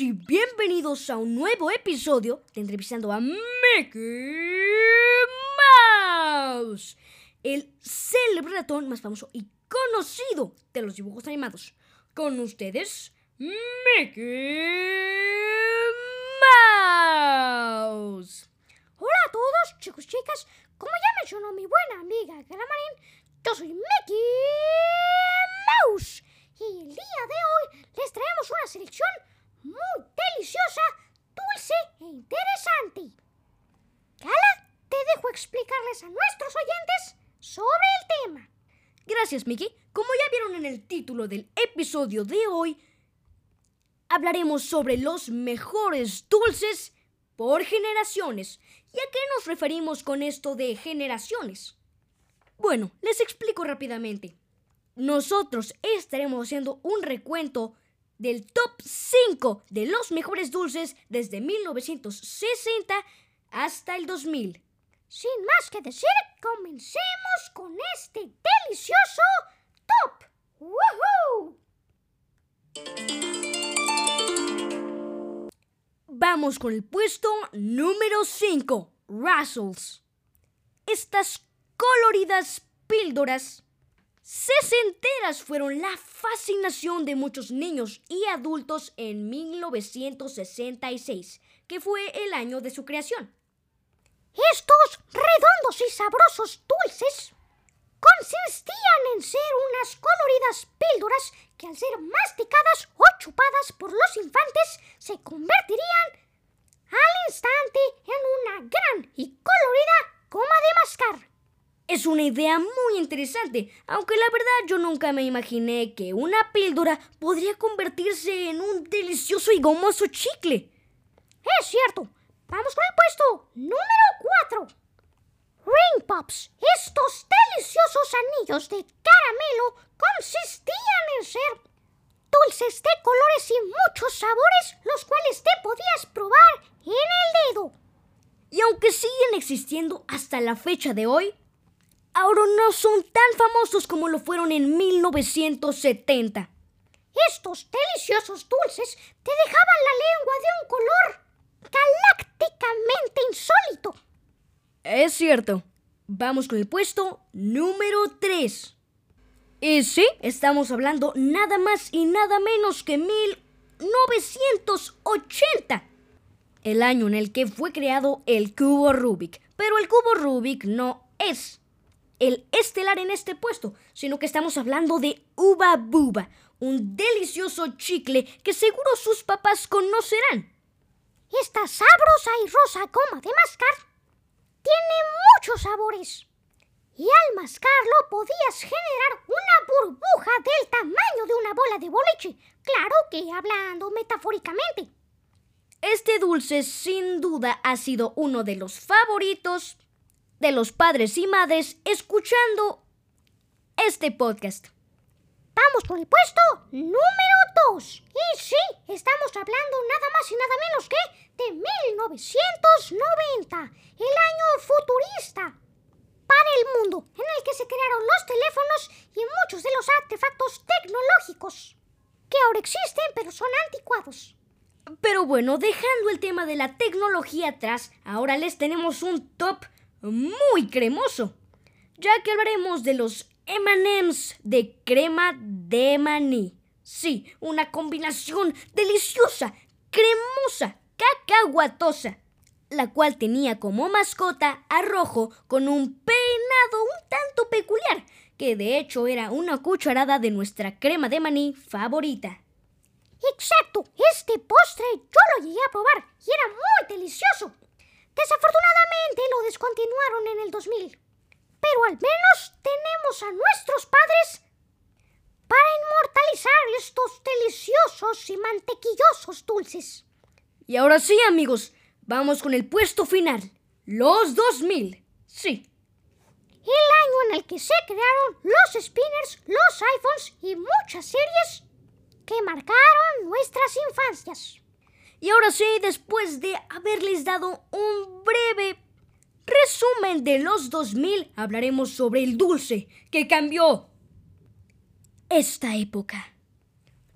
y bienvenidos a un nuevo episodio de Entrevistando a Mickey Mouse, el célebre ratón más famoso y conocido de los dibujos animados. Con ustedes, Mickey Mouse. Hola a todos, chicos y chicas. Como ya mencionó mi buena amiga Gramarín, yo soy Mickey Mouse. Y el día de hoy les traemos una selección muy deliciosa, dulce e interesante. Gala, te dejo explicarles a nuestros oyentes sobre el tema. Gracias, Mickey. Como ya vieron en el título del episodio de hoy, hablaremos sobre los mejores dulces por generaciones. ¿Y a qué nos referimos con esto de generaciones? Bueno, les explico rápidamente. Nosotros estaremos haciendo un recuento del top 5 de los mejores dulces desde 1960 hasta el 2000. Sin más que decir, comencemos con este delicioso top. ¡Woohoo! Vamos con el puesto número 5, Russell's. Estas coloridas píldoras sesenteras fueron la fascinación de muchos niños y adultos en 1966, que fue el año de su creación. Estos redondos y sabrosos dulces consistían en ser unas coloridas píldoras que al ser masticadas o chupadas por los infantes se convertirían al instante en una gran y colorida goma de mascar. Es una idea muy interesante, aunque la verdad yo nunca me imaginé que una píldora podría convertirse en un delicioso y gomoso chicle. Es cierto. Vamos con el puesto número 4. Ring Pops. Estos deliciosos anillos de caramelo consistían en ser dulces de colores y muchos sabores, los cuales te podías probar en el dedo. Y aunque siguen existiendo hasta la fecha de hoy, ahora no son tan famosos como lo fueron en 1970. Estos deliciosos dulces te dejaban la lengua de un color galácticamente insólito. Es cierto. Vamos con el puesto número 3. Y sí, estamos hablando nada más y nada menos que 1980. El año en el que fue creado el cubo Rubik. Pero el cubo Rubik no es el estelar en este puesto, sino que estamos hablando de Uba Buba, un delicioso chicle que seguro sus papás conocerán. Esta sabrosa y rosa goma de mascar tiene muchos sabores. Y al mascarlo podías generar una burbuja del tamaño de una bola de boliche. Claro que hablando metafóricamente. Este dulce sin duda ha sido uno de los favoritos de los padres y madres escuchando este podcast. Vamos por el puesto número 2. Y sí, estamos hablando nada más y nada menos que de 1990, el año futurista para el mundo, en el que se crearon los teléfonos y muchos de los artefactos tecnológicos que ahora existen pero son anticuados. Pero bueno, dejando el tema de la tecnología atrás, ahora les tenemos un top muy cremoso, ya que hablaremos de los M&M's de crema de maní. Sí, una combinación deliciosa, cremosa, cacahuatosa, la cual tenía como mascota a Rojo con un peinado un tanto peculiar, que de hecho era una cucharada de nuestra crema de maní favorita. Exacto, este postre yo lo llegué a probar y era muy delicioso. Desafortunadamente lo descontinuaron en el 2000. Pero al menos tenemos a nuestros padres para inmortalizar estos deliciosos y mantequillosos dulces. Y ahora sí, amigos, vamos con el puesto final. Los 2000. Sí. El año en el que se crearon los spinners, los iPhones y muchas series que marcaron nuestras infancias. Y ahora sí, después de haberles dado un breve resumen de los 2000, hablaremos sobre el dulce que cambió esta época.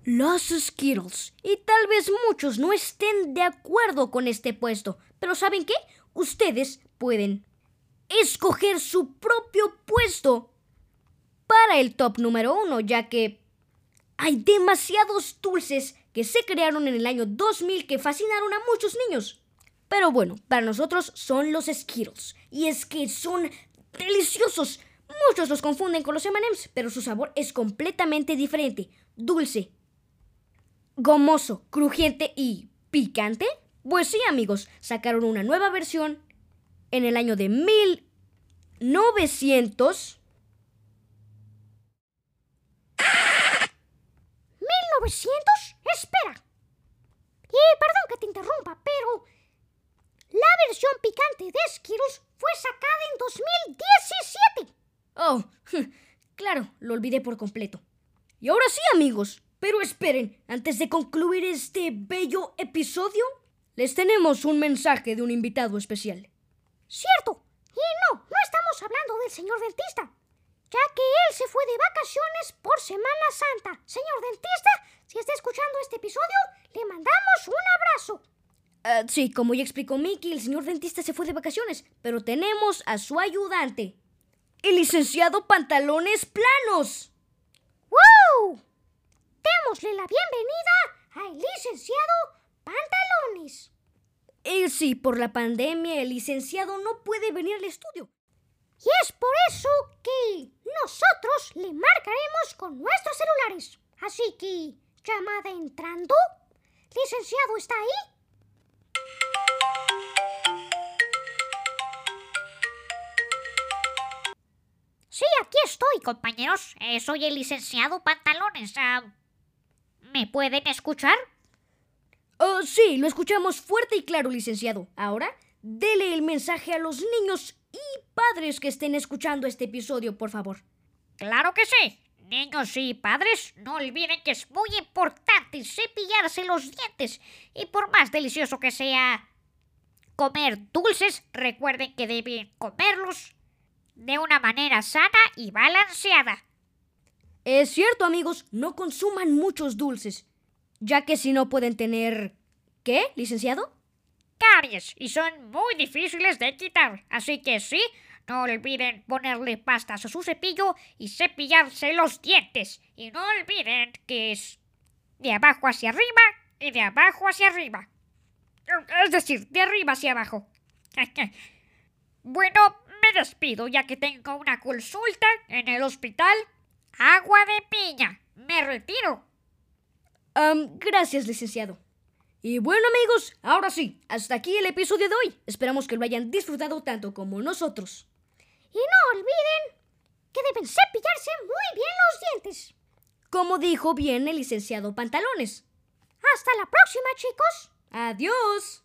Los Skittles. Y tal vez muchos no estén de acuerdo con este puesto, pero ¿saben qué? Ustedes pueden escoger su propio puesto para el top número uno, ya que hay demasiados dulces que se crearon en el año 2000 que fascinaron a muchos niños. Pero bueno, para nosotros son los Skittles. Y es que son deliciosos. Muchos los confunden con los M&M's, pero su sabor es completamente diferente. Dulce, gomoso, crujiente y picante. Pues sí, amigos, sacaron una nueva versión en el año de 1900 ¿1900? Espera. Y perdón que te interrumpa, pero la versión picante de Skittles fue sacada en 2017. Oh, claro, lo olvidé por completo. Y ahora sí, amigos. Pero esperen, antes de concluir este bello episodio, les tenemos un mensaje de un invitado especial. Cierto. Y no, no estamos hablando del señor dentista ya que él se fue de vacaciones por Semana Santa. Señor dentista, si está escuchando este episodio, le mandamos un abrazo. Uh, sí, como ya explicó Mickey, el señor dentista se fue de vacaciones, pero tenemos a su ayudante, el licenciado Pantalones Planos. ¡Wow! Démosle la bienvenida al licenciado Pantalones. Y sí, por la pandemia, el licenciado no puede venir al estudio. Y es por eso que nosotros le marcaremos con nuestros celulares. Así que, llamada entrando. Licenciado, ¿está ahí? Sí, aquí estoy, compañeros. Eh, soy el licenciado Pantalones. Ah, ¿Me pueden escuchar? Oh, sí, lo escuchamos fuerte y claro, licenciado. Ahora, dele el mensaje a los niños y padres que estén escuchando este episodio, por favor. Claro que sí. Niños y padres, no olviden que es muy importante cepillarse los dientes. Y por más delicioso que sea comer dulces, recuerden que deben comerlos de una manera sana y balanceada. Es cierto, amigos, no consuman muchos dulces, ya que si no pueden tener... ¿Qué, licenciado? Y son muy difíciles de quitar. Así que sí, no olviden ponerle pastas a su cepillo y cepillarse los dientes. Y no olviden que es de abajo hacia arriba y de abajo hacia arriba. Es decir, de arriba hacia abajo. bueno, me despido ya que tengo una consulta en el hospital. Agua de piña. Me retiro. gracias, licenciado. Y bueno amigos, ahora sí, hasta aquí el episodio de hoy. Esperamos que lo hayan disfrutado tanto como nosotros. Y no olviden que deben cepillarse muy bien los dientes. Como dijo bien el licenciado Pantalones. Hasta la próxima, chicos. Adiós.